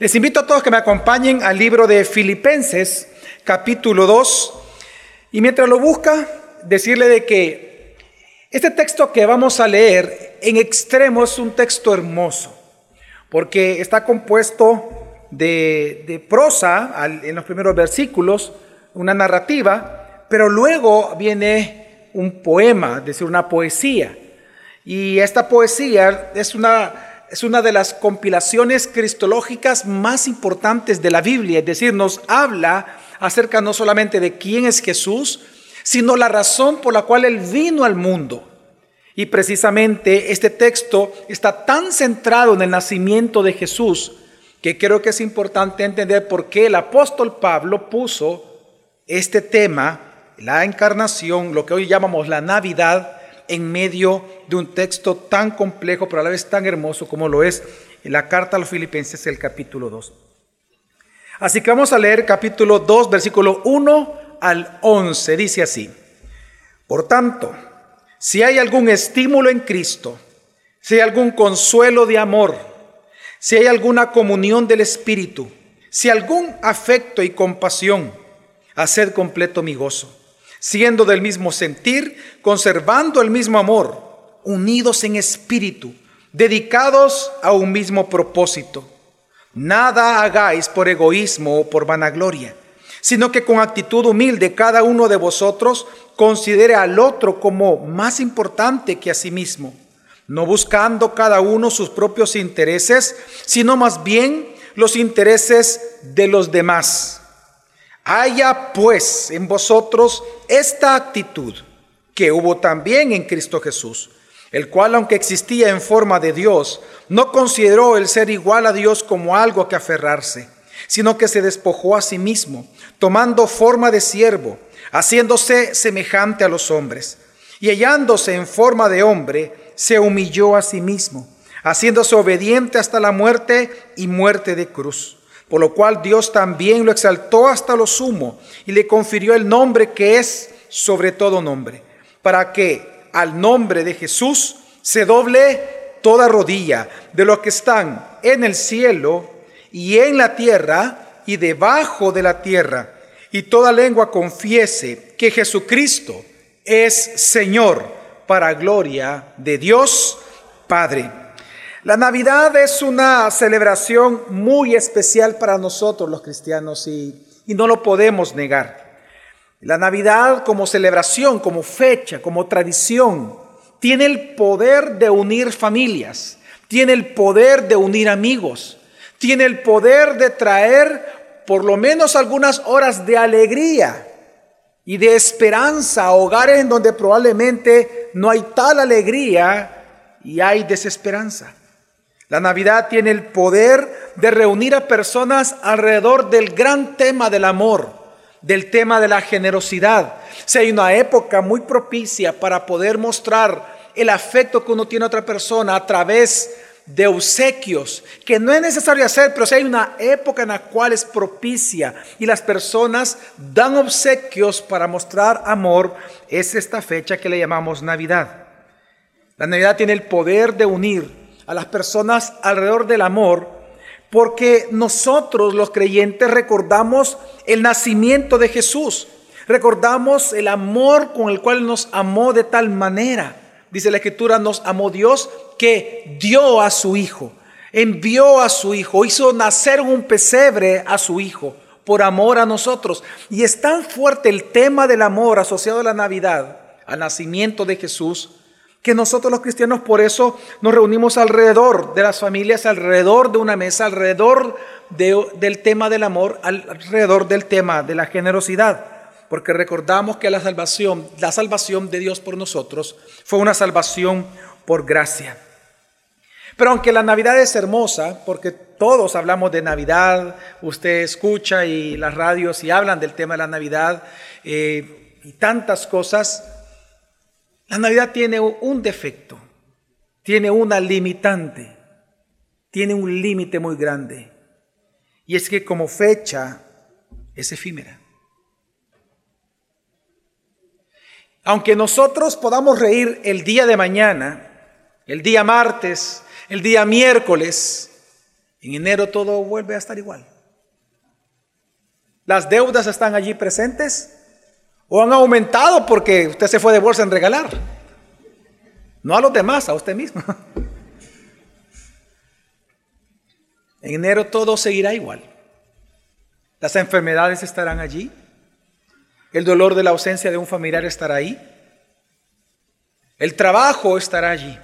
Les invito a todos que me acompañen al libro de Filipenses, capítulo 2. Y mientras lo busca, decirle de que este texto que vamos a leer en extremo es un texto hermoso, porque está compuesto de, prosa en los primeros versículos, una narrativa, pero luego viene un poema, es decir, una poesía. Y esta poesía es una es una de las compilaciones cristológicas más importantes de la Biblia, es decir, nos habla acerca no solamente de quién es Jesús, sino la razón por la cual Él vino al mundo. Y precisamente este texto está tan centrado en el nacimiento de Jesús que creo que es importante entender por qué el apóstol Pablo puso este tema, la encarnación, lo que hoy llamamos la Navidad, en medio de un texto tan complejo, pero a la vez tan hermoso como lo es la carta a los filipenses, el capítulo 2. Así que vamos a leer capítulo 2, versículo 1 al 11. Dice así, por tanto, si hay algún estímulo en Cristo, si hay algún consuelo de amor, si hay alguna comunión del Espíritu, si algún afecto y compasión, haced completo mi gozo siendo del mismo sentir, conservando el mismo amor, unidos en espíritu, dedicados a un mismo propósito. Nada hagáis por egoísmo o por vanagloria, sino que con actitud humilde cada uno de vosotros considere al otro como más importante que a sí mismo, no buscando cada uno sus propios intereses, sino más bien los intereses de los demás. Haya pues en vosotros esta actitud que hubo también en Cristo Jesús, el cual aunque existía en forma de Dios, no consideró el ser igual a Dios como algo que aferrarse, sino que se despojó a sí mismo, tomando forma de siervo, haciéndose semejante a los hombres, y hallándose en forma de hombre, se humilló a sí mismo, haciéndose obediente hasta la muerte y muerte de cruz por lo cual Dios también lo exaltó hasta lo sumo y le confirió el nombre que es sobre todo nombre, para que al nombre de Jesús se doble toda rodilla de los que están en el cielo y en la tierra y debajo de la tierra, y toda lengua confiese que Jesucristo es Señor para gloria de Dios Padre. La Navidad es una celebración muy especial para nosotros los cristianos y, no lo podemos negar. La Navidad como celebración, como fecha, como tradición, tiene el poder de unir familias, tiene el poder de unir amigos, tiene el poder de traer por lo menos algunas horas de alegría y de esperanza a hogares en donde probablemente no hay tal alegría y hay desesperanza. La Navidad tiene el poder de reunir a personas alrededor del gran tema del amor, del tema de la generosidad. Si hay una época muy propicia para poder mostrar el afecto que uno tiene a otra persona a través de obsequios, que no es necesario hacer, pero si hay una época en la cual es propicia y las personas dan obsequios para mostrar amor, es esta fecha que le llamamos Navidad. La Navidad tiene el poder de unir a las personas alrededor del amor, porque nosotros los creyentes recordamos el nacimiento de Jesús, recordamos el amor con el cual nos amó de tal manera. Dice la escritura, nos amó Dios que dio a su Hijo, envió a su Hijo, hizo nacer un pesebre a su Hijo por amor a nosotros. Y es tan fuerte el tema del amor asociado a la Navidad, al nacimiento de Jesús, que nosotros los cristianos por eso nos reunimos alrededor de las familias, alrededor de una mesa, alrededor del tema del amor, alrededor del tema de la generosidad, porque recordamos que la salvación, la salvación de Dios por nosotros fue una salvación por gracia. Pero aunque la Navidad es hermosa, porque todos hablamos de Navidad, usted escucha y las radios y hablan del tema de la Navidad eh, y tantas cosas, la Navidad tiene un defecto, tiene una limitante, tiene un límite muy grande. Y es que como fecha es efímera. Aunque nosotros podamos reír el día de mañana, el día martes, el día miércoles, En enero todo vuelve a estar igual. Las deudas están allí presentes o han aumentado porque usted se fue de bolsa en regalar. No a los demás, a usted mismo. En enero todo seguirá igual. Las enfermedades estarán allí. El dolor de la ausencia de un familiar estará ahí. El trabajo estará allí.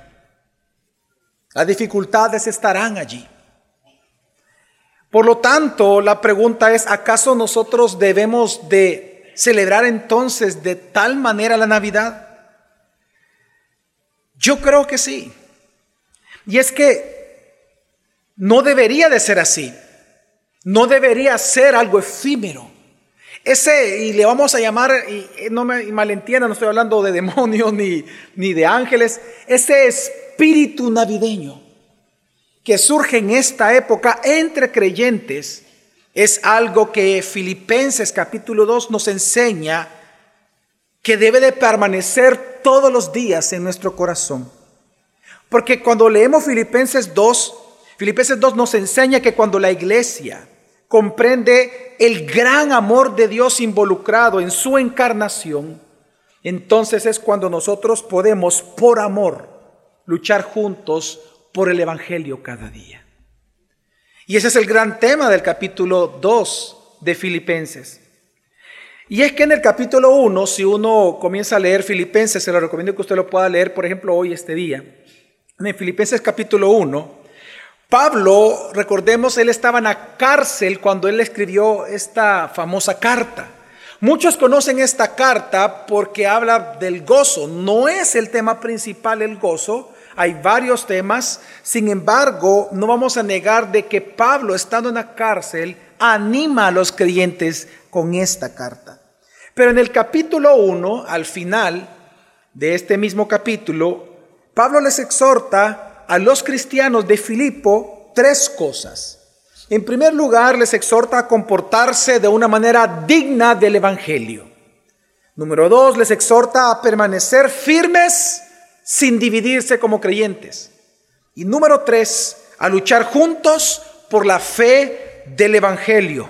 Las dificultades estarán allí. Por lo tanto, la pregunta es, ¿acaso nosotros debemos de celebrar entonces de tal manera la Navidad? Yo creo que sí. Y es que no debería de ser así. No debería ser algo efímero. Ese, y le vamos a llamar, y no me malentienda, no estoy hablando de demonios ni, ni de ángeles, ese espíritu navideño que surge en esta época entre creyentes es algo que Filipenses capítulo 2 nos enseña que debe de permanecer todos los días en nuestro corazón. Porque cuando leemos Filipenses 2, Filipenses 2 nos enseña que cuando la iglesia comprende el gran amor de Dios involucrado en su encarnación, entonces es cuando nosotros podemos, por amor, luchar juntos por el Evangelio cada día. Y ese es el gran tema del capítulo 2 de Filipenses. Y es que en el capítulo 1, si uno comienza a leer Filipenses, se lo recomiendo que usted lo pueda leer, por ejemplo, hoy, este día. En Filipenses capítulo 1, Pablo, recordemos, él estaba en la cárcel cuando él escribió esta famosa carta. Muchos conocen esta carta porque habla del gozo. No es el tema principal el gozo, hay varios temas, sin embargo, no vamos a negar de que Pablo, estando en la cárcel, anima a los creyentes con esta carta. Pero en el capítulo 1, al final de este mismo capítulo, Pablo les exhorta a los cristianos de Filipo tres cosas. En primer lugar, les exhorta a comportarse de una manera digna del Evangelio. Número dos, les exhorta a permanecer firmes sin dividirse como creyentes. Y número tres, a luchar juntos por la fe del Evangelio.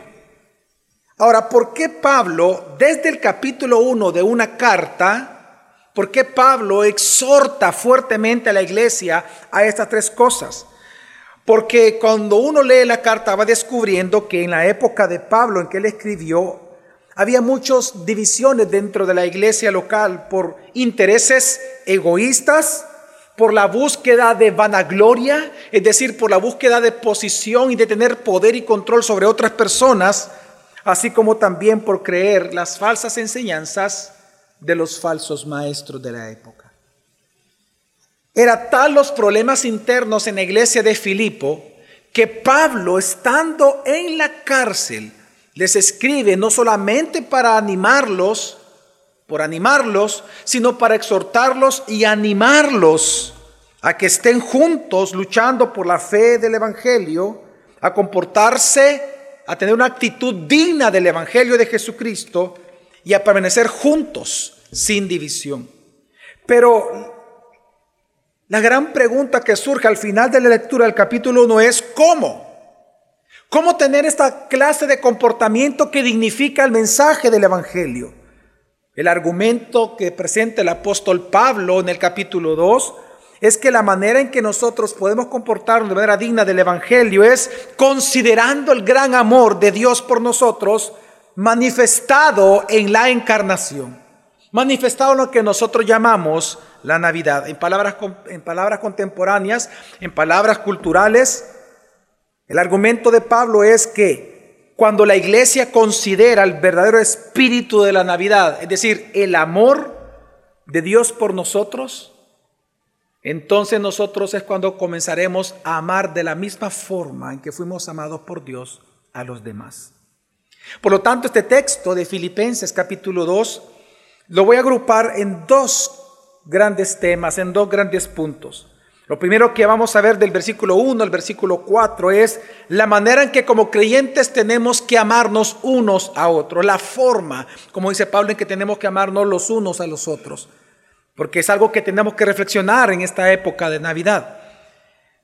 Ahora, ¿por qué Pablo, desde el capítulo 1 de una carta, por qué Pablo exhorta fuertemente a la iglesia a estas tres cosas? Porque cuando uno lee la carta va descubriendo que en la época de Pablo en que él escribió, había muchas divisiones dentro de la iglesia local por intereses egoístas, por la búsqueda de vanagloria, es decir, por la búsqueda de posición y de tener poder y control sobre otras personas, así como también por creer las falsas enseñanzas de los falsos maestros de la época. Era tal los problemas internos en la iglesia de Filipo que Pablo, estando en la cárcel, les escribe no solamente para animarlos, por animarlos, sino para exhortarlos y animarlos a que estén juntos luchando por la fe del Evangelio, a comportarse, a tener una actitud digna del Evangelio de Jesucristo y a permanecer juntos sin división. Pero la gran pregunta que surge al final de la lectura del capítulo 1 es ¿cómo? ¿Cómo tener esta clase de comportamiento que dignifica el mensaje del Evangelio? El argumento que presenta el apóstol Pablo en el capítulo 2 es que la manera en que nosotros podemos comportarnos de manera digna del Evangelio es considerando el gran amor de Dios por nosotros manifestado en la encarnación, manifestado en lo que nosotros llamamos la Navidad. En palabras, en palabras contemporáneas, en palabras culturales, el argumento de Pablo es que cuando la iglesia considera el verdadero espíritu de la Navidad, es decir, el amor de Dios por nosotros, entonces nosotros es cuando comenzaremos a amar de la misma forma en que fuimos amados por Dios a los demás. Por lo tanto, este texto de Filipenses capítulo 2 lo voy a agrupar en dos grandes temas, en dos grandes puntos. Lo primero que vamos a ver del versículo 1 al versículo 4 es la manera en que como creyentes tenemos que amarnos unos a otros, la forma, como dice Pablo, en que tenemos que amarnos los unos a los otros, porque es algo que tenemos que reflexionar en esta época de Navidad.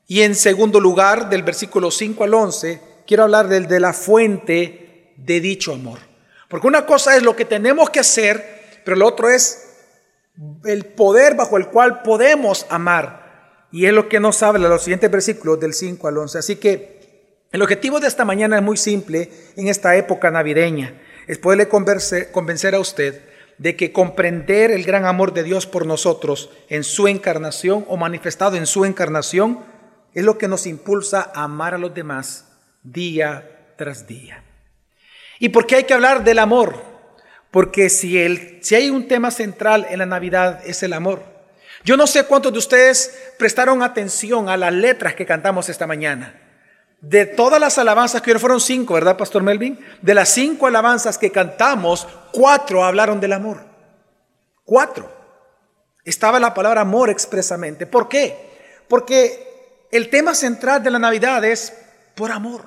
Y en segundo lugar, del versículo 5 al 11, quiero hablar del de la fuente de dicho amor. Porque una cosa es lo que tenemos que hacer, pero lo otro es el poder bajo el cual podemos amar. Y es lo que nos habla los siguientes versículos del 5 al 11. Así que el objetivo de esta mañana es muy simple en esta época navideña. Es poderle convencer a usted de que comprender el gran amor de Dios por nosotros en su encarnación o manifestado en su encarnación es lo que nos impulsa a amar a los demás día tras día. ¿Y por qué hay que hablar del amor? Porque si, el, si hay un tema central en la Navidad es el amor. Yo no sé cuántos de ustedes prestaron atención a las letras que cantamos esta mañana. De todas las alabanzas que fueron cinco, ¿verdad, Pastor Melvin? De las cinco alabanzas que cantamos, cuatro hablaron del amor. Cuatro. Estaba la palabra amor expresamente. ¿Por qué? Porque el tema central de la Navidad es por amor.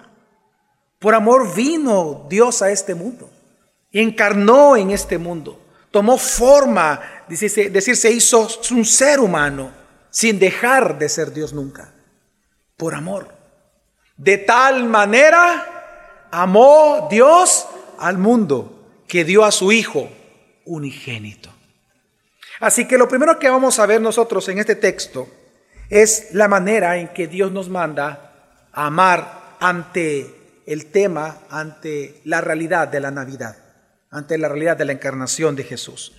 Por amor vino Dios a este mundo encarnó en este mundo, tomó forma, decir, se hizo un ser humano sin dejar de ser Dios nunca, por amor. De tal manera amó Dios al mundo que dio a su Hijo unigénito. Así que lo primero que vamos a ver nosotros en este texto es la manera en que Dios nos manda a amar ante el tema, ante la realidad de la Navidad ante la realidad de la encarnación de Jesús,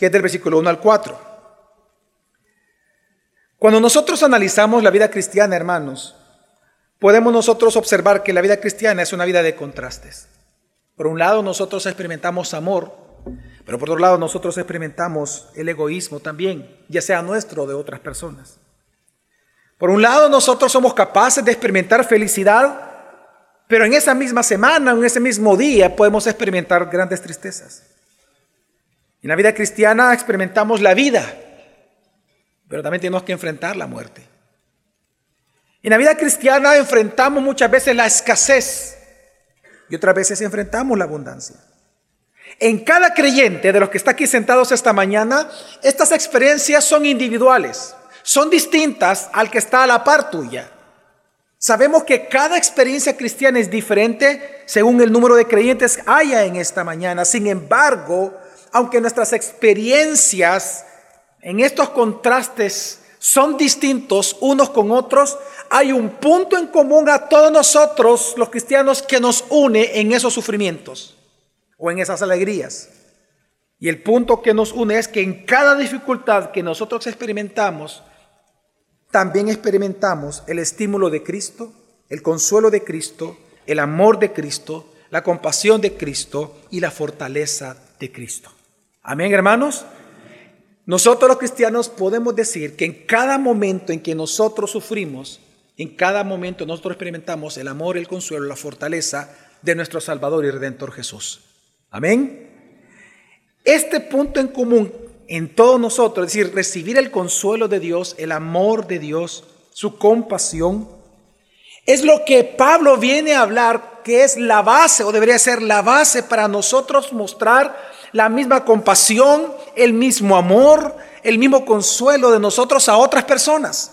que es del versículo 1 al 4. Cuando nosotros analizamos la vida cristiana, hermanos, podemos nosotros observar que la vida cristiana es una vida de contrastes. Por un lado, nosotros experimentamos amor, pero por otro lado, nosotros experimentamos el egoísmo también, ya sea nuestro o de otras personas. Por un lado, nosotros somos capaces de experimentar felicidad pero en esa misma semana, en ese mismo día, podemos experimentar grandes tristezas. En la vida cristiana experimentamos la vida, pero también tenemos que enfrentar la muerte. En la vida cristiana enfrentamos muchas veces la escasez y otras veces enfrentamos la abundancia. En cada creyente de los que está aquí sentados esta mañana, estas experiencias son individuales, son distintas al que está a la par tuya. Sabemos que cada experiencia cristiana es diferente según el número de creyentes haya en esta mañana. Sin embargo, aunque nuestras experiencias en estos contrastes son distintos unos con otros, hay un punto en común a todos nosotros, los cristianos, que nos une en esos sufrimientos o en esas alegrías. Y el punto que nos une es que en cada dificultad que nosotros experimentamos, también experimentamos el estímulo de Cristo, el consuelo de Cristo, el amor de Cristo, la compasión de Cristo y la fortaleza de Cristo. Amén, hermanos. Nosotros los cristianos podemos decir que en cada momento en que nosotros sufrimos, en cada momento nosotros experimentamos el amor, el consuelo, la fortaleza de nuestro Salvador y Redentor Jesús. Amén. Este punto en común en todos nosotros, es decir, recibir el consuelo de Dios, el amor de Dios, su compasión, es lo que Pablo viene a hablar, que es la base, o debería ser la base para nosotros mostrar la misma compasión, el mismo amor, el mismo consuelo de nosotros a otras personas.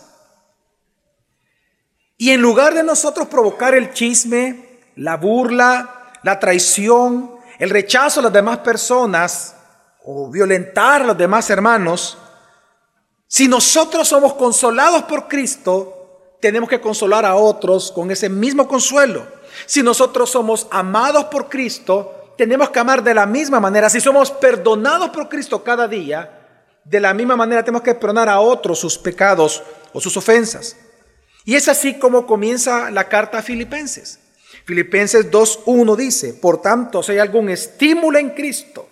Y en lugar de nosotros provocar el chisme, la burla, la traición, el rechazo a las demás personas, o violentar a los demás hermanos, si nosotros somos consolados por Cristo, tenemos que consolar a otros con ese mismo consuelo. Si nosotros somos amados por Cristo, tenemos que amar de la misma manera. Si somos perdonados por Cristo cada día, de la misma manera tenemos que perdonar a otros sus pecados o sus ofensas. Y es así como comienza la carta a Filipenses. Filipenses 2.1 dice, por tanto, si hay algún estímulo en Cristo,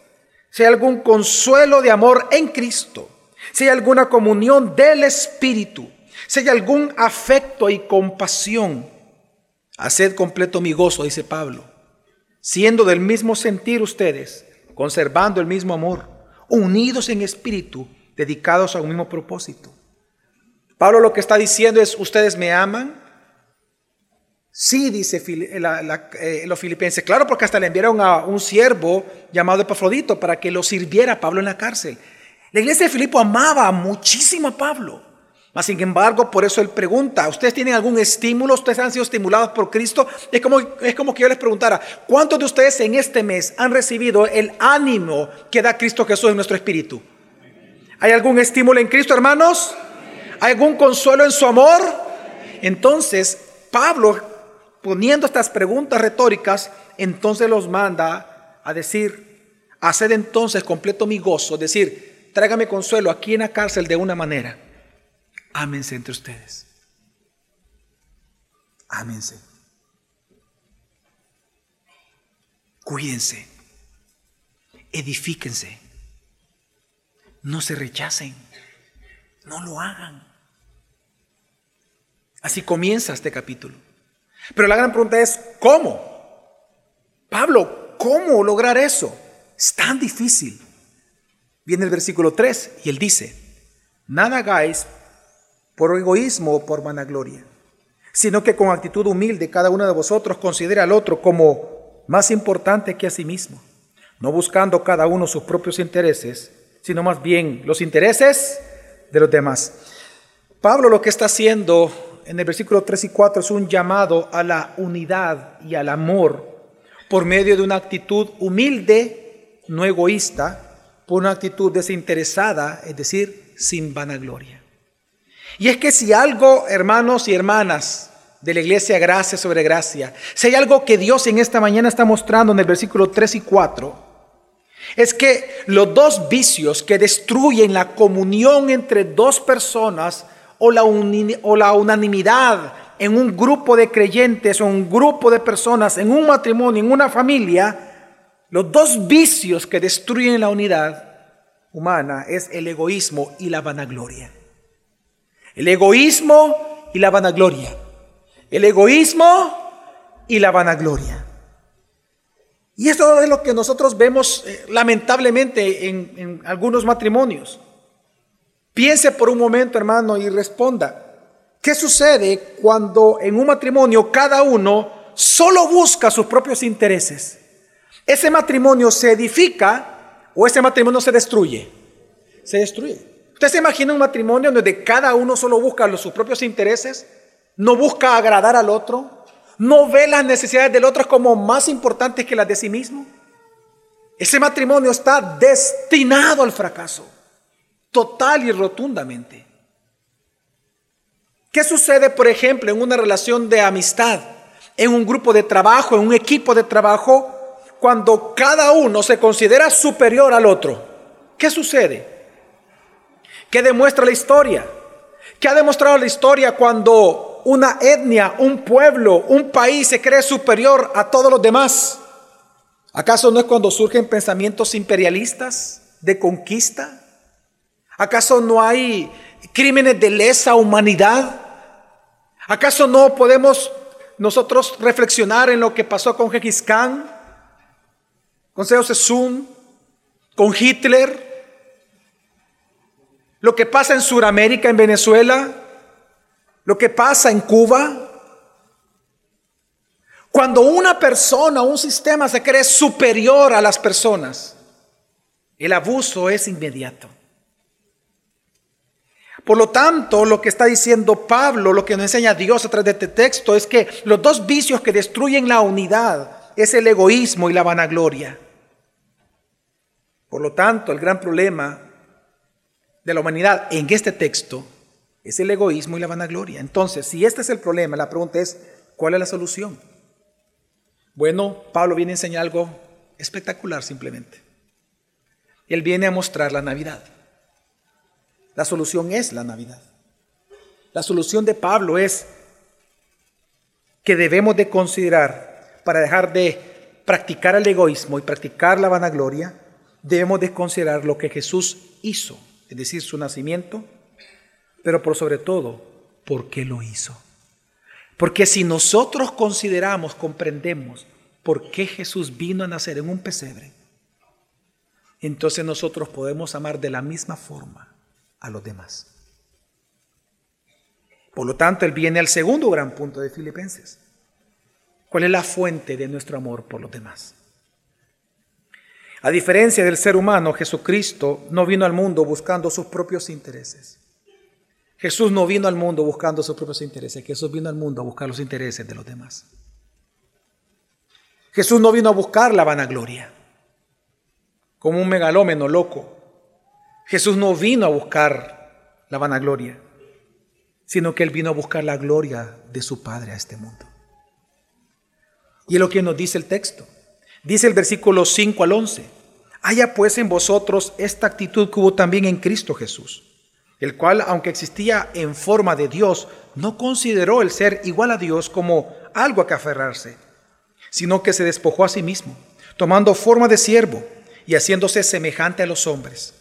si hay algún consuelo de amor en Cristo, si hay alguna comunión del Espíritu, si hay algún afecto y compasión, haced completo mi gozo, dice Pablo, siendo del mismo sentir ustedes, conservando el mismo amor, unidos en espíritu, dedicados a un mismo propósito. Pablo lo que está diciendo es, ustedes me aman, Sí, dice eh, los filipenses, claro, porque hasta le enviaron a un siervo llamado Epafrodito para que lo sirviera a Pablo en la cárcel. La iglesia de Filipo amaba muchísimo a Pablo. Mas, sin embargo, por eso él pregunta, ¿ustedes tienen algún estímulo? ¿Ustedes han sido estimulados por Cristo? Es como, es como que yo les preguntara, ¿cuántos de ustedes en este mes han recibido el ánimo que da Cristo Jesús en nuestro espíritu? ¿Hay algún estímulo en Cristo, hermanos? ¿Hay algún consuelo en su amor? Entonces, Pablo, poniendo estas preguntas retóricas, entonces los manda a decir, haced entonces completo mi gozo, decir, tráigame consuelo aquí en la cárcel de una manera ámense entre ustedes. Ámense. Cuídense. Edifíquense. No se rechacen. No lo hagan. Así comienza este capítulo. Pero la gran pregunta es, ¿cómo? Pablo, ¿cómo lograr eso? Es tan difícil. Viene el versículo 3 y él dice, nada hagáis por egoísmo o por vanagloria, sino que con actitud humilde cada uno de vosotros considera al otro como más importante que a sí mismo, no buscando cada uno sus propios intereses, sino más bien los intereses de los demás. Pablo lo que está haciendo en el versículo 3 y 4 es un llamado a la unidad y al amor por medio de una actitud humilde, no egoísta, por una actitud desinteresada, es decir, sin vanagloria. Y es que si algo, hermanos y hermanas de la iglesia, gracia sobre gracia, si hay algo que Dios en esta mañana está mostrando en el versículo 3 y 4, es que los dos vicios que destruyen la comunión entre dos personas o la, o la unanimidad en un grupo de creyentes o un grupo de personas, en un matrimonio, en una familia, los dos vicios que destruyen la unidad humana es el egoísmo y la vanagloria. El egoísmo y la vanagloria. El egoísmo y la vanagloria. Y esto es lo que nosotros vemos eh, lamentablemente en, en algunos matrimonios. Piense por un momento, hermano, y responda. ¿Qué sucede cuando en un matrimonio cada uno solo busca sus propios intereses? ¿Ese matrimonio se edifica o ese matrimonio se destruye? Se destruye. ¿Usted se imagina un matrimonio donde cada uno solo busca sus propios intereses? ¿No busca agradar al otro? ¿No ve las necesidades del otro como más importantes que las de sí mismo? Ese matrimonio está destinado al fracaso, total y rotundamente. ¿Qué sucede, por ejemplo, en una relación de amistad, en un grupo de trabajo, en un equipo de trabajo, cuando cada uno se considera superior al otro? ¿Qué sucede? ¿Qué demuestra la historia? ¿Qué ha demostrado la historia cuando una etnia, un pueblo, un país se cree superior a todos los demás? ¿Acaso no es cuando surgen pensamientos imperialistas de conquista? ¿Acaso no hay crímenes de lesa humanidad? ¿Acaso no podemos nosotros reflexionar en lo que pasó con Gengis Khan, con Seo Sessun, con Hitler, lo que pasa en Sudamérica, en Venezuela, lo que pasa en Cuba. Cuando una persona, un sistema se cree superior a las personas, el abuso es inmediato. Por lo tanto, lo que está diciendo Pablo, lo que nos enseña Dios a través de este texto, es que los dos vicios que destruyen la unidad es el egoísmo y la vanagloria. Por lo tanto, el gran problema de la humanidad en este texto es el egoísmo y la vanagloria. Entonces, si este es el problema, la pregunta es, ¿cuál es la solución? Bueno, Pablo viene a enseñar algo espectacular simplemente. Él viene a mostrar la Navidad. La solución es la Navidad. La solución de Pablo es que debemos de considerar, para dejar de practicar el egoísmo y practicar la vanagloria, debemos de considerar lo que Jesús hizo es decir, su nacimiento, pero por sobre todo, ¿por qué lo hizo? Porque si nosotros consideramos, comprendemos por qué Jesús vino a nacer en un pesebre, entonces nosotros podemos amar de la misma forma a los demás. Por lo tanto, Él viene al segundo gran punto de Filipenses. ¿Cuál es la fuente de nuestro amor por los demás? A diferencia del ser humano, Jesucristo no vino al mundo buscando sus propios intereses. Jesús no vino al mundo buscando sus propios intereses, Jesús vino al mundo a buscar los intereses de los demás. Jesús no vino a buscar la vanagloria, como un megalómeno loco. Jesús no vino a buscar la vanagloria, sino que Él vino a buscar la gloria de su Padre a este mundo. Y es lo que nos dice el texto. Dice el versículo 5 al 11. Haya pues en vosotros esta actitud que hubo también en Cristo Jesús, el cual, aunque existía en forma de Dios, no consideró el ser igual a Dios como algo a que aferrarse, sino que se despojó a sí mismo, tomando forma de siervo y haciéndose semejante a los hombres.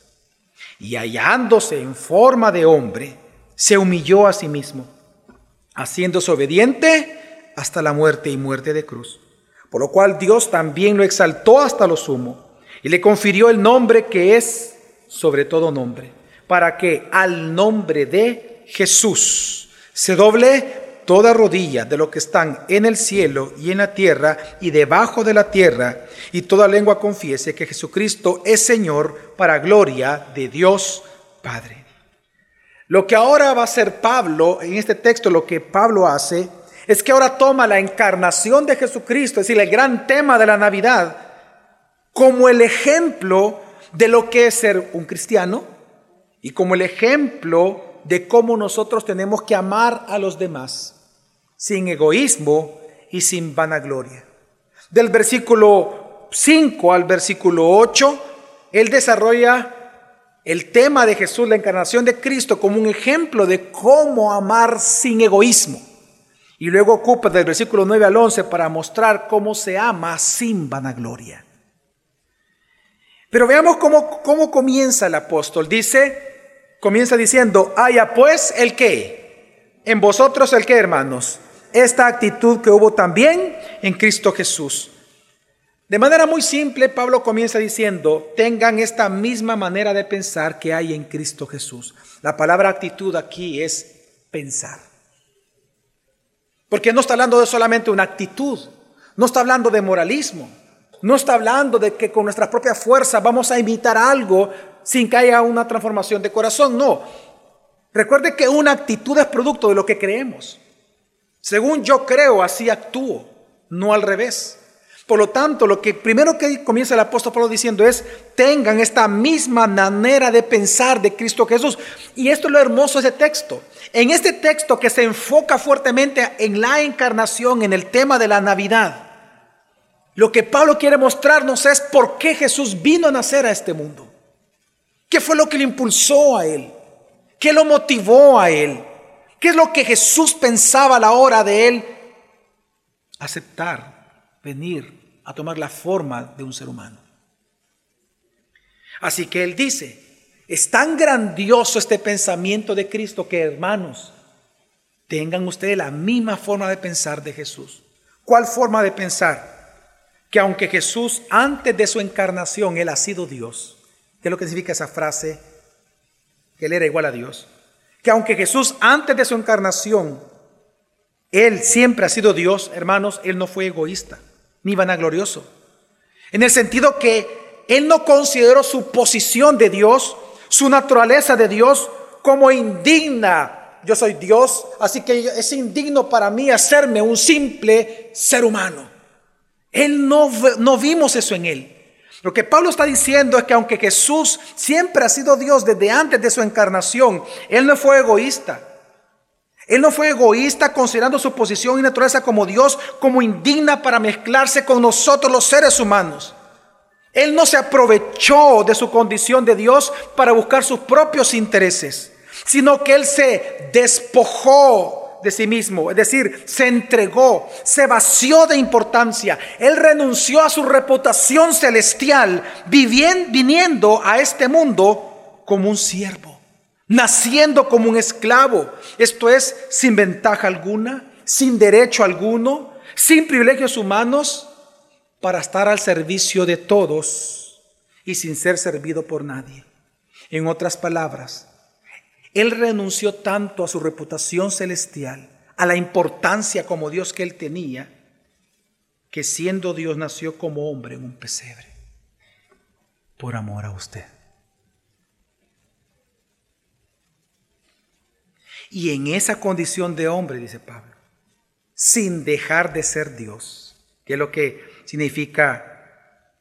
Y hallándose en forma de hombre, se humilló a sí mismo, haciéndose obediente hasta la muerte y muerte de cruz. Por lo cual Dios también lo exaltó hasta lo sumo y le confirió el nombre que es sobre todo nombre, para que al nombre de Jesús se doble toda rodilla de lo que están en el cielo y en la tierra y debajo de la tierra, y toda lengua confiese que Jesucristo es Señor para gloria de Dios Padre. Lo que ahora va a hacer Pablo, en este texto lo que Pablo hace, es que ahora toma la encarnación de Jesucristo, es decir, el gran tema de la Navidad, como el ejemplo de lo que es ser un cristiano y como el ejemplo de cómo nosotros tenemos que amar a los demás, sin egoísmo y sin vanagloria. Del versículo 5 al versículo 8, él desarrolla el tema de Jesús, la encarnación de Cristo, como un ejemplo de cómo amar sin egoísmo. Y luego ocupa del versículo 9 al 11 para mostrar cómo se ama sin vanagloria. Pero veamos cómo, cómo comienza el apóstol. Dice, comienza diciendo, haya pues el que, en vosotros el que, hermanos, esta actitud que hubo también en Cristo Jesús. De manera muy simple, Pablo comienza diciendo, tengan esta misma manera de pensar que hay en Cristo Jesús. La palabra actitud aquí es pensar. Porque no está hablando de solamente una actitud, no está hablando de moralismo, no está hablando de que con nuestra propia fuerza vamos a imitar algo sin que haya una transformación de corazón, no. Recuerde que una actitud es producto de lo que creemos. Según yo creo, así actúo, no al revés. Por lo tanto, lo que primero que comienza el apóstol Pablo diciendo es, tengan esta misma manera de pensar de Cristo Jesús. Y esto es lo hermoso de ese texto. En este texto que se enfoca fuertemente en la encarnación, en el tema de la Navidad, lo que Pablo quiere mostrarnos es por qué Jesús vino a nacer a este mundo. ¿Qué fue lo que le impulsó a él? ¿Qué lo motivó a él? ¿Qué es lo que Jesús pensaba a la hora de él aceptar venir a tomar la forma de un ser humano. Así que él dice, es tan grandioso este pensamiento de Cristo que hermanos, tengan ustedes la misma forma de pensar de Jesús. ¿Cuál forma de pensar? Que aunque Jesús antes de su encarnación, Él ha sido Dios. ¿Qué es lo que significa esa frase? Que Él era igual a Dios. Que aunque Jesús antes de su encarnación, Él siempre ha sido Dios, hermanos, Él no fue egoísta ni vanaglorioso. En el sentido que él no consideró su posición de Dios, su naturaleza de Dios, como indigna. Yo soy Dios, así que es indigno para mí hacerme un simple ser humano. Él no, no vimos eso en él. Lo que Pablo está diciendo es que aunque Jesús siempre ha sido Dios desde antes de su encarnación, Él no fue egoísta. Él no fue egoísta considerando su posición y naturaleza como Dios como indigna para mezclarse con nosotros los seres humanos. Él no se aprovechó de su condición de Dios para buscar sus propios intereses, sino que Él se despojó de sí mismo, es decir, se entregó, se vació de importancia. Él renunció a su reputación celestial, viniendo a este mundo como un siervo naciendo como un esclavo, esto es, sin ventaja alguna, sin derecho alguno, sin privilegios humanos, para estar al servicio de todos y sin ser servido por nadie. En otras palabras, Él renunció tanto a su reputación celestial, a la importancia como Dios que Él tenía, que siendo Dios nació como hombre en un pesebre, por amor a usted. Y en esa condición de hombre, dice Pablo, sin dejar de ser Dios, que es lo que significa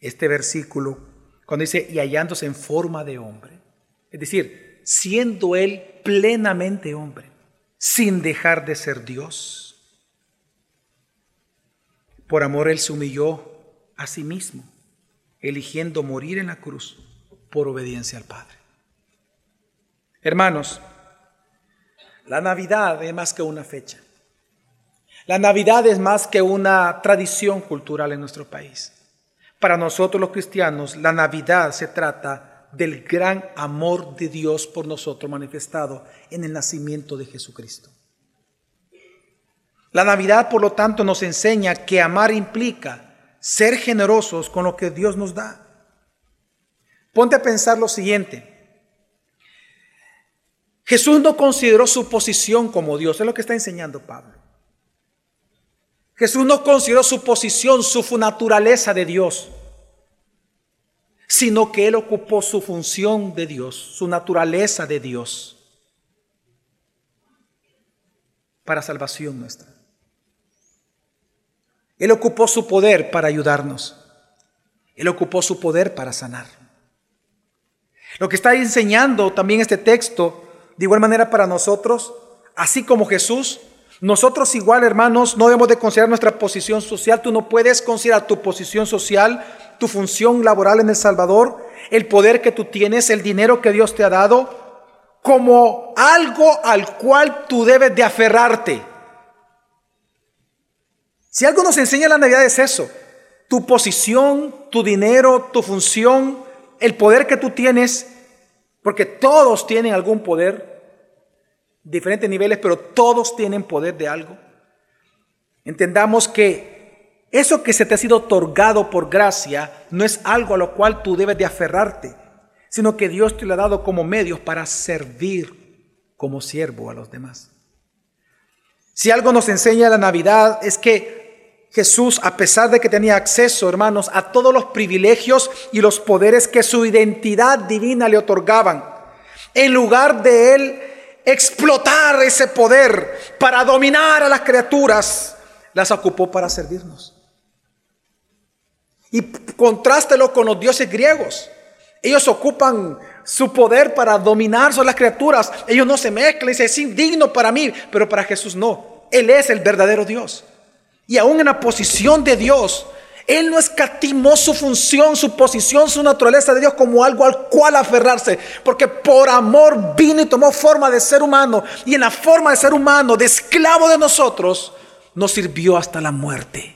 este versículo, cuando dice, y hallándose en forma de hombre. Es decir, siendo él plenamente hombre, sin dejar de ser Dios. Por amor él se humilló a sí mismo, eligiendo morir en la cruz por obediencia al Padre. Hermanos, la Navidad es más que una fecha. La Navidad es más que una tradición cultural en nuestro país. Para nosotros los cristianos, la Navidad se trata del gran amor de Dios por nosotros manifestado en el nacimiento de Jesucristo. La Navidad, por lo tanto, nos enseña que amar implica ser generosos con lo que Dios nos da. Ponte a pensar lo siguiente. Jesús no consideró su posición como Dios, es lo que está enseñando Pablo. Jesús no consideró su posición, su naturaleza de Dios, sino que Él ocupó su función de Dios, su naturaleza de Dios, para salvación nuestra. Él ocupó su poder para ayudarnos. Él ocupó su poder para sanar. Lo que está enseñando también este texto, de igual manera para nosotros, así como Jesús, nosotros igual, hermanos, no debemos de considerar nuestra posición social. Tú no puedes considerar tu posición social, tu función laboral en El Salvador, el poder que tú tienes, el dinero que Dios te ha dado, como algo al cual tú debes de aferrarte. Si algo nos enseña la Navidad es eso, tu posición, tu dinero, tu función, el poder que tú tienes, porque todos tienen algún poder, diferentes niveles, pero todos tienen poder de algo. Entendamos que eso que se te ha sido otorgado por gracia no es algo a lo cual tú debes de aferrarte, sino que Dios te lo ha dado como medios para servir como siervo a los demás. Si algo nos enseña la Navidad es que Jesús, a pesar de que tenía acceso, hermanos, a todos los privilegios y los poderes que su identidad divina le otorgaban, en lugar de él explotar ese poder para dominar a las criaturas, las ocupó para servirnos. Y contrástelo con los dioses griegos. Ellos ocupan su poder para dominar sobre las criaturas. Ellos no se mezclan y dicen, es indigno para mí, pero para Jesús no. Él es el verdadero Dios. Y aún en la posición de Dios, Él no escatimó su función, su posición, su naturaleza de Dios como algo al cual aferrarse, porque por amor vino y tomó forma de ser humano, y en la forma de ser humano, de esclavo de nosotros, nos sirvió hasta la muerte.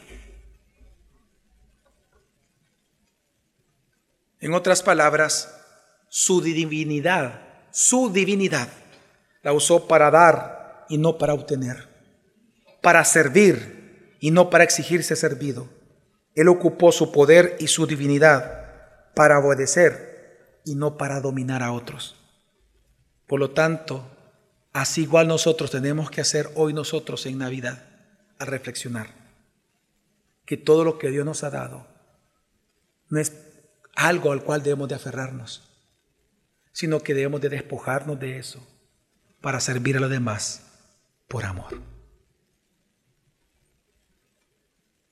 En otras palabras, su divinidad, su divinidad, la usó para dar y no para obtener, para servir y no para exigirse servido. Él ocupó su poder y su divinidad para obedecer y no para dominar a otros. Por lo tanto, así igual nosotros tenemos que hacer hoy nosotros en Navidad, a reflexionar que todo lo que Dios nos ha dado no es algo al cual debemos de aferrarnos, sino que debemos de despojarnos de eso para servir a los demás por amor.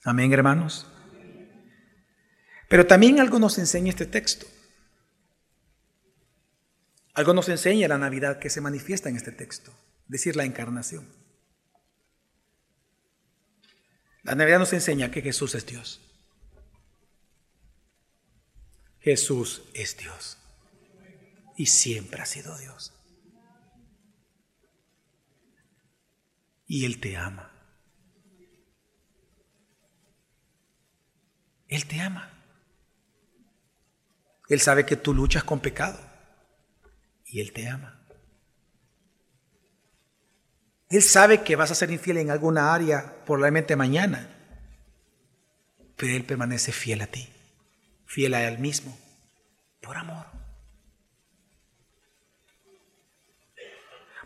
Amén, hermanos. Pero también algo nos enseña este texto. Algo nos enseña la Navidad que se manifiesta en este texto, es decir, la encarnación. La Navidad nos enseña que Jesús es Dios. Jesús es Dios. Y siempre ha sido Dios. Y Él te ama. Él te ama. Él sabe que tú luchas con pecado y Él te ama. Él sabe que vas a ser infiel en alguna área probablemente mañana, pero Él permanece fiel a ti, fiel a Él mismo, por amor.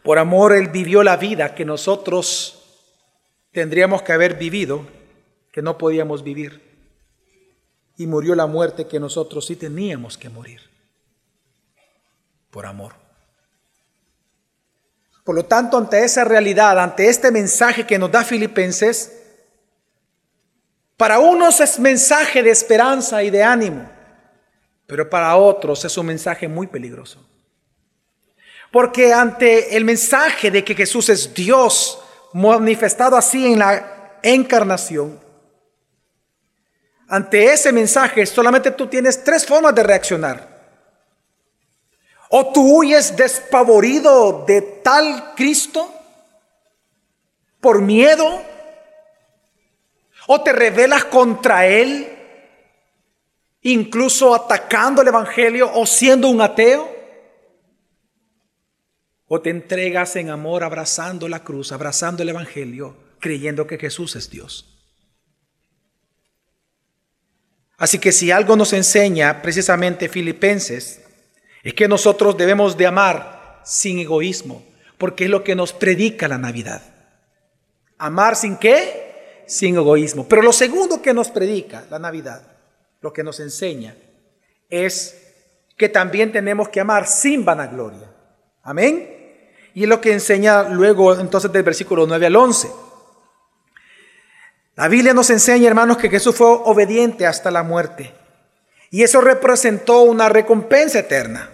Por amor Él vivió la vida que nosotros tendríamos que haber vivido, que no podíamos vivir y murió la muerte que nosotros sí teníamos que morir por amor. Por lo tanto, ante esa realidad, ante este mensaje que nos da Filipenses, para unos es mensaje de esperanza y de ánimo, pero para otros es un mensaje muy peligroso. Porque ante el mensaje de que Jesús es Dios, manifestado así en la encarnación, ante ese mensaje solamente tú tienes tres formas de reaccionar. O tú huyes despavorido de tal Cristo por miedo, o te rebelas contra Él, incluso atacando el Evangelio o siendo un ateo, o te entregas en amor abrazando la cruz, abrazando el Evangelio, creyendo que Jesús es Dios. Así que si algo nos enseña precisamente Filipenses, es que nosotros debemos de amar sin egoísmo, porque es lo que nos predica la Navidad. Amar sin qué? Sin egoísmo. Pero lo segundo que nos predica la Navidad, lo que nos enseña, es que también tenemos que amar sin vanagloria. Amén. Y es lo que enseña luego entonces del versículo 9 al 11. La Biblia nos enseña, hermanos, que Jesús fue obediente hasta la muerte. Y eso representó una recompensa eterna.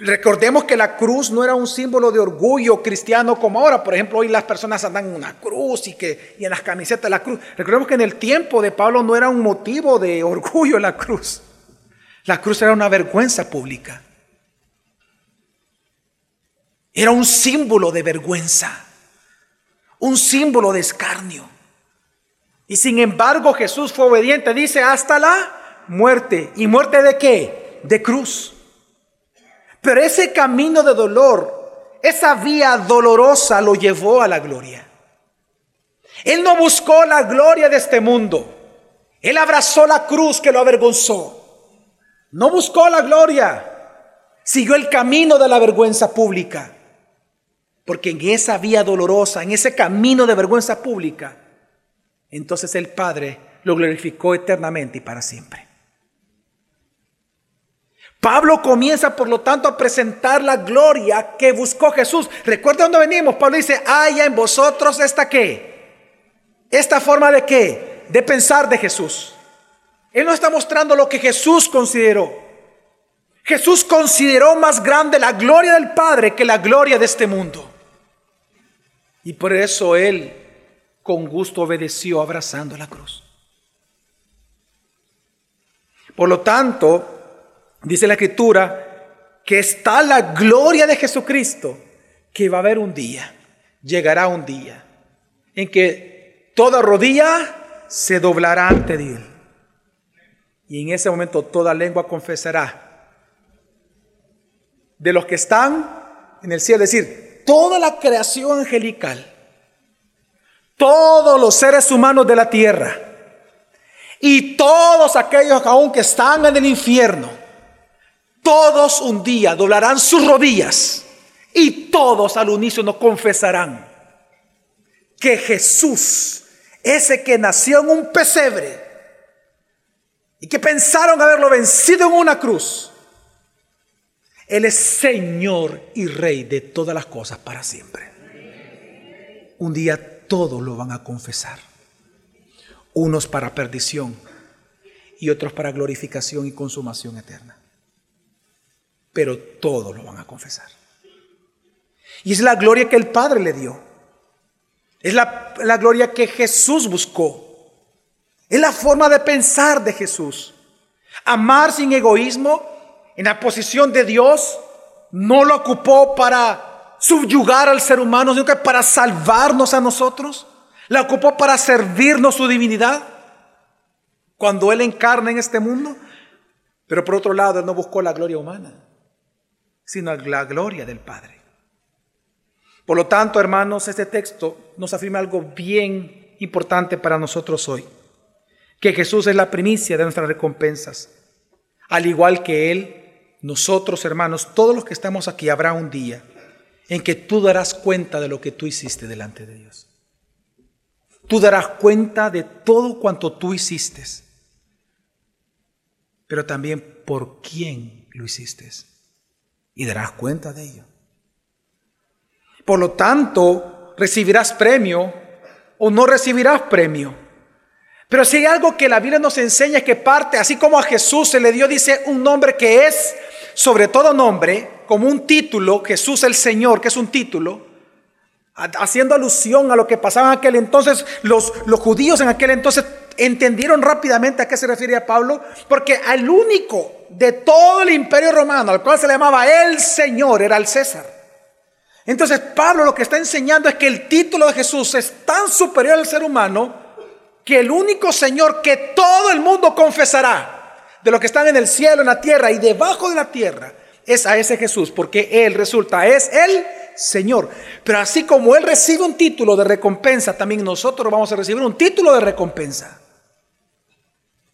Recordemos que la cruz no era un símbolo de orgullo cristiano como ahora. Por ejemplo, hoy las personas andan en una cruz y, que, y en las camisetas la cruz. Recordemos que en el tiempo de Pablo no era un motivo de orgullo la cruz. La cruz era una vergüenza pública. Era un símbolo de vergüenza, un símbolo de escarnio. Y sin embargo Jesús fue obediente, dice, hasta la muerte. ¿Y muerte de qué? De cruz. Pero ese camino de dolor, esa vía dolorosa lo llevó a la gloria. Él no buscó la gloria de este mundo. Él abrazó la cruz que lo avergonzó. No buscó la gloria. Siguió el camino de la vergüenza pública. Porque en esa vía dolorosa, en ese camino de vergüenza pública, entonces el Padre lo glorificó eternamente y para siempre. Pablo comienza, por lo tanto, a presentar la gloria que buscó Jesús. Recuerda dónde venimos. Pablo dice, haya en vosotros esta qué? Esta forma de qué? De pensar de Jesús. Él no está mostrando lo que Jesús consideró. Jesús consideró más grande la gloria del Padre que la gloria de este mundo. Y por eso Él con gusto obedeció abrazando la cruz. Por lo tanto, dice la escritura, que está la gloria de Jesucristo, que va a haber un día, llegará un día, en que toda rodilla se doblará ante Él. Y en ese momento toda lengua confesará de los que están en el cielo, es decir, toda la creación angelical, todos los seres humanos de la tierra y todos aquellos aún que están en el infierno, todos un día doblarán sus rodillas y todos al unísono confesarán que Jesús, ese que nació en un pesebre y que pensaron haberlo vencido en una cruz, Él es Señor y Rey de todas las cosas para siempre. Un día todos lo van a confesar. Unos para perdición y otros para glorificación y consumación eterna pero todos lo van a confesar. Y es la gloria que el Padre le dio. Es la, la, gloria que Jesús buscó. Es la forma de pensar de Jesús. Amar sin egoísmo en la posición de Dios no lo ocupó para subyugar al ser humano, sino que para salvarnos a nosotros. La ocupó para servirnos su divinidad cuando Él encarna en este mundo. Pero por otro lado, Él no buscó la gloria humana sino la gloria del Padre. Por lo tanto, hermanos, este texto nos afirma algo bien importante para nosotros hoy, que Jesús es la primicia de nuestras recompensas. Al igual que Él, nosotros, hermanos, todos los que estamos aquí, habrá un día en que tú darás cuenta de lo que tú hiciste delante de Dios. Tú darás cuenta de todo cuanto tú hiciste, pero también por quién lo hiciste y darás cuenta de ello. Por lo tanto, recibirás premio o no recibirás premio. Pero si hay algo que la Biblia nos enseña es que parte, así como a Jesús se le dio, dice, un nombre que es sobre todo nombre, como un título, Jesús el Señor, que es un título, haciendo alusión a lo que pasaba en aquel entonces, los, los judíos en aquel entonces entendieron rápidamente a qué se refería Pablo, porque al único de todo el imperio romano, al cual se le llamaba el Señor, era el César. Entonces Pablo lo que está enseñando es que el título de Jesús es tan superior al ser humano que el único Señor que todo el mundo confesará, de los que están en el cielo, en la tierra y debajo de la tierra, es a ese Jesús, porque Él resulta, es el Señor. Pero así como Él recibe un título de recompensa, también nosotros vamos a recibir un título de recompensa.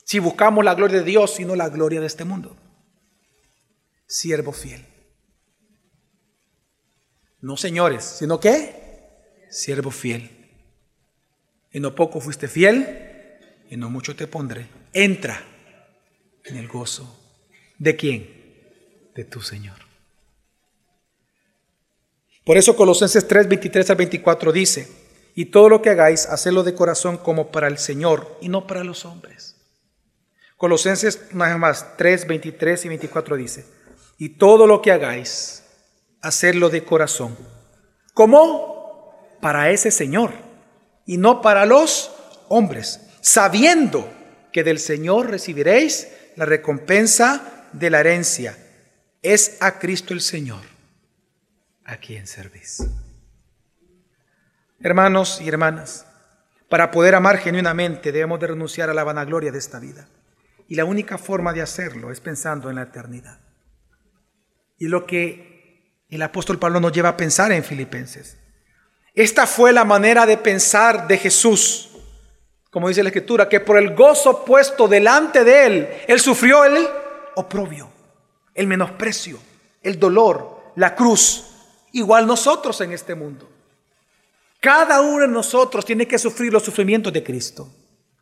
Si buscamos la gloria de Dios y no la gloria de este mundo. Siervo fiel. No señores, sino que siervo fiel. Y no poco fuiste fiel, y no mucho te pondré. Entra en el gozo. ¿De quién? De tu Señor. Por eso Colosenses 3, 23 al 24 dice, y todo lo que hagáis, hacedlo de corazón como para el Señor y no para los hombres. Colosenses, nada más, 3, 23 y 24 dice, y todo lo que hagáis, hacedlo de corazón, como para ese Señor y no para los hombres, sabiendo que del Señor recibiréis la recompensa de la herencia. Es a Cristo el Señor a quien servís. Hermanos y hermanas, para poder amar genuinamente debemos de renunciar a la vanagloria de esta vida. Y la única forma de hacerlo es pensando en la eternidad. Y lo que el apóstol Pablo nos lleva a pensar en Filipenses. Esta fue la manera de pensar de Jesús como dice la escritura, que por el gozo puesto delante de él, él sufrió el oprobio, el menosprecio, el dolor, la cruz, igual nosotros en este mundo. Cada uno de nosotros tiene que sufrir los sufrimientos de Cristo.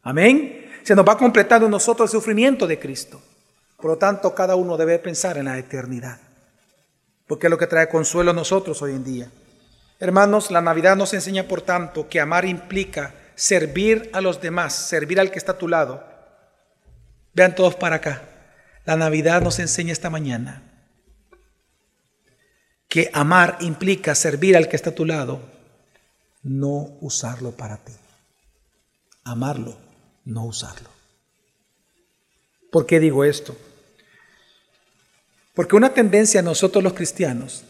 Amén. Se nos va completando en nosotros el sufrimiento de Cristo. Por lo tanto, cada uno debe pensar en la eternidad. Porque es lo que trae consuelo a nosotros hoy en día. Hermanos, la Navidad nos enseña, por tanto, que amar implica servir a los demás, servir al que está a tu lado. Vean todos para acá. La Navidad nos enseña esta mañana que amar implica servir al que está a tu lado, no usarlo para ti. Amarlo, no usarlo. ¿Por qué digo esto? Porque una tendencia a nosotros los cristianos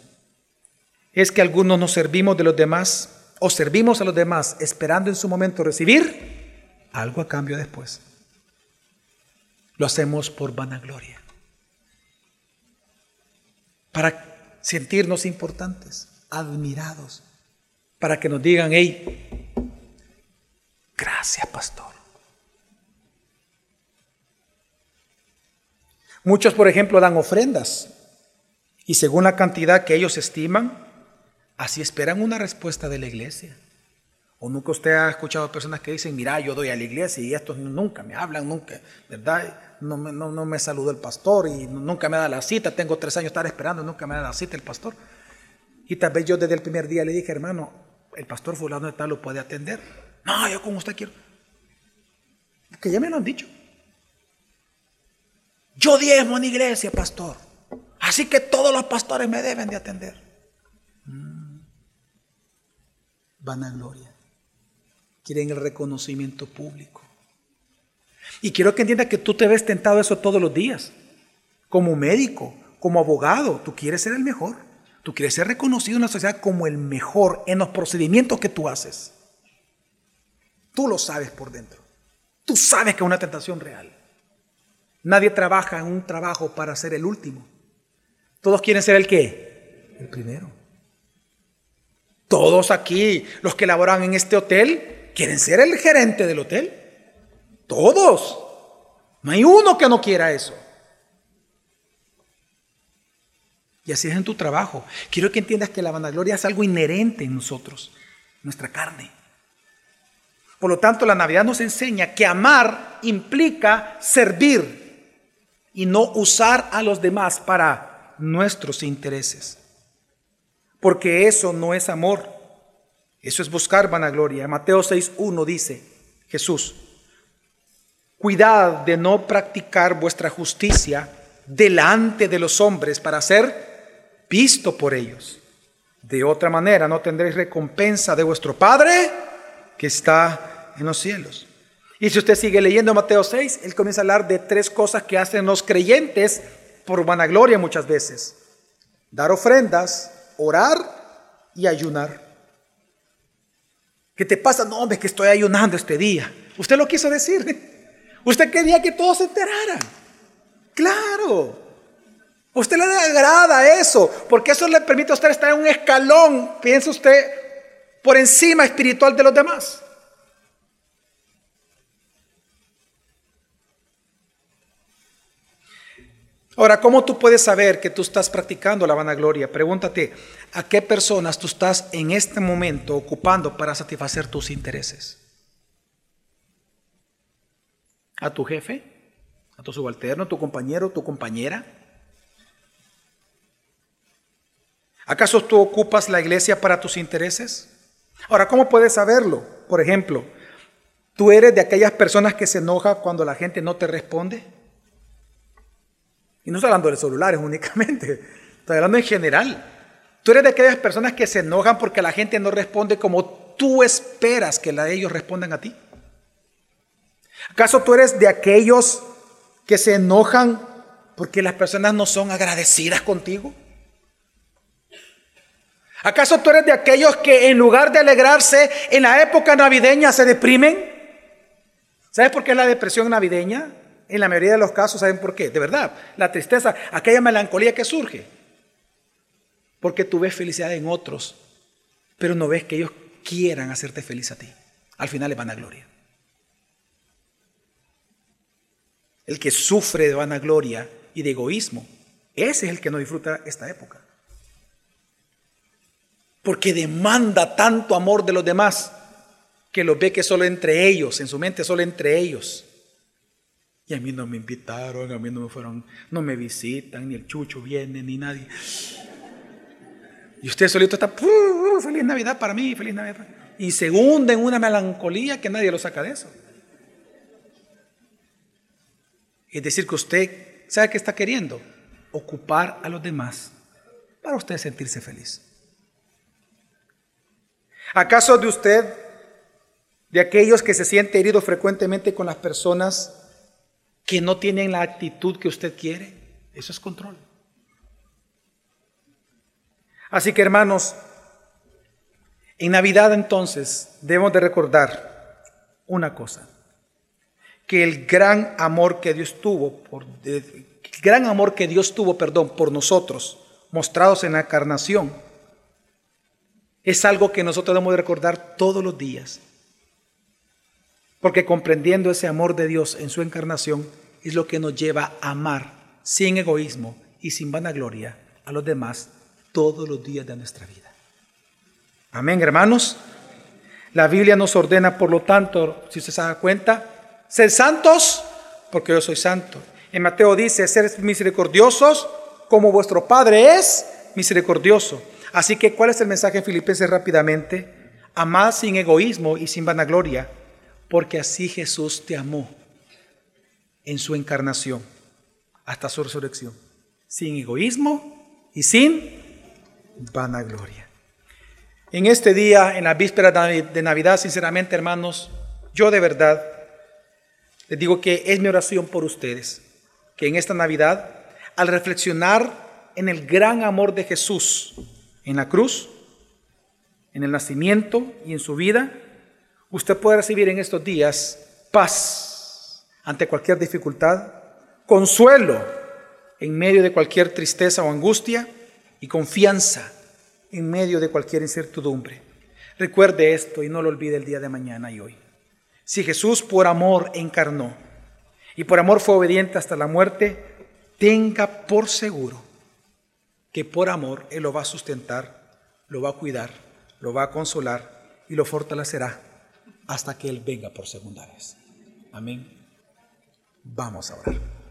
es que algunos nos servimos de los demás o servimos a los demás esperando en su momento recibir algo a cambio después. Lo hacemos por vanagloria. Para sentirnos importantes, admirados, para que nos digan, hey, gracias pastor. Muchos, por ejemplo, dan ofrendas y según la cantidad que ellos estiman, Así esperan una respuesta de la iglesia. O nunca usted ha escuchado personas que dicen, mira, yo doy a la iglesia y estos nunca me hablan, nunca, ¿verdad? No no, me saludó el pastor y nunca me da la cita, tengo tres años estar esperando, nunca me da la cita el pastor. Y tal vez yo desde el primer día le dije, hermano, el pastor fulano de tal lo puede atender. No, yo como usted quiero. Que ya me lo han dicho. Yo diezmo en iglesia, pastor. Así que todos los pastores me deben de atender. Mm vanagloria. Quieren el reconocimiento público. Y quiero que entienda que tú te ves tentado a eso todos los días. Como médico, como abogado, tú quieres ser el mejor. Tú quieres ser reconocido en la sociedad como el mejor en los procedimientos que tú haces. Tú lo sabes por dentro. Tú sabes que es una tentación real. Nadie trabaja en un trabajo para ser el último. Todos quieren ser el qué? El primero. Todos aquí, los que laboran en este hotel, quieren ser el gerente del hotel. Todos. No hay uno que no quiera eso. Y así es en tu trabajo. Quiero que entiendas que la vanagloria es algo inherente en nosotros, nuestra carne. Por lo tanto, la Navidad nos enseña que amar implica servir y no usar a los demás para nuestros intereses. porque eso no es amor. Eso es buscar vanagloria. Mateo 6.1 dice Jesús, cuidad de no practicar vuestra justicia delante de los hombres para ser visto por ellos. De otra manera no tendréis recompensa de vuestro Padre que está en los cielos. Y si usted sigue leyendo Mateo 6, él comienza a hablar de tres cosas que hacen los creyentes por vanagloria muchas veces. Dar ofrendas, orar y ayunar. ¿Qué te pasa? No, hombre, que estoy ayunando este día. Usted lo quiso decir. Usted quería que todos se enteraran. Claro. Usted le agrada eso, porque eso le permite a usted estar en un escalón, piensa usted, por encima espiritual de los demás. Ahora, ¿cómo tú puedes saber que tú estás practicando la vanagloria? Pregúntate, ¿a qué personas tú estás en este momento ocupando para satisfacer tus intereses? ¿A tu jefe? ¿A tu subalterno? ¿A tu compañero? ¿Tu compañera? ¿Acaso tú ocupas la iglesia para tus intereses? Ahora, ¿cómo puedes saberlo? Por ejemplo, ¿tú eres de aquellas personas que se enoja cuando la gente no te responde? Y no estoy hablando de celulares únicamente, estoy hablando en general. Tú eres de aquellas personas que se enojan porque la gente no responde como tú esperas que la ellos respondan a ti. ¿Acaso tú eres de aquellos que se enojan porque las personas no son agradecidas contigo? ¿Acaso tú eres de aquellos que en lugar de alegrarse en la época navideña se deprimen? ¿Sabes por qué es la depresión navideña? En la mayoría de los casos, ¿saben por qué? De verdad, la tristeza, aquella melancolía que surge. Porque tú ves felicidad en otros, pero no ves que ellos quieran hacerte feliz a ti. Al final les van a gloria. El que sufre de vanagloria y de egoísmo, ese es el que no disfruta esta época. Porque demanda tanto amor de los demás que lo ve que solo entre ellos, en su mente solo entre ellos. Y a mí no me invitaron, a mí no me fueron, no me visitan, ni el chucho viene, ni nadie. Y usted solito está, feliz Navidad para mí, feliz Navidad. Y se hunde en una melancolía que nadie lo saca de eso. Es decir, que usted, ¿sabe qué está queriendo? Ocupar a los demás para usted sentirse feliz. ¿Acaso de usted, de aquellos que se siente herido frecuentemente con las personas, que no tienen la actitud que usted quiere. Eso es control. Así que hermanos, en Navidad entonces debemos de recordar una cosa, que el gran amor que Dios tuvo por el gran amor que Dios tuvo, perdón, por nosotros, mostrados en la encarnación, es algo que nosotros debemos de recordar todos los días. Porque comprendiendo ese amor de Dios en su encarnación es lo que nos lleva a amar sin egoísmo y sin vanagloria a los demás todos los días de nuestra vida. Amén, hermanos. La Biblia nos ordena, por lo tanto, si usted se da cuenta, ser santos porque yo soy santo. En Mateo dice, ser misericordiosos como vuestro Padre es misericordioso. Así que, ¿cuál es el mensaje en Filipenses rápidamente? Amad sin egoísmo y sin vanagloria porque así Jesús te amó en su encarnación hasta su resurrección, sin egoísmo y sin vanagloria. En este día, en la víspera de Navidad, sinceramente, hermanos, yo de verdad les digo que es mi oración por ustedes, que en esta Navidad, al reflexionar en el gran amor de Jesús en la cruz, en el nacimiento y en su vida, usted puede recibir en estos días paz ante cualquier dificultad, consuelo en medio de cualquier tristeza o angustia y confianza en medio de cualquier incertidumbre. Recuerde esto y no lo olvide el día de mañana y hoy. Si Jesús por amor encarnó y por amor fue obediente hasta la muerte, tenga por seguro que por amor Él lo va a sustentar, lo va a cuidar, lo va a consolar y lo fortalecerá hasta que Él venga por segunda vez. Amén. Vamos a orar.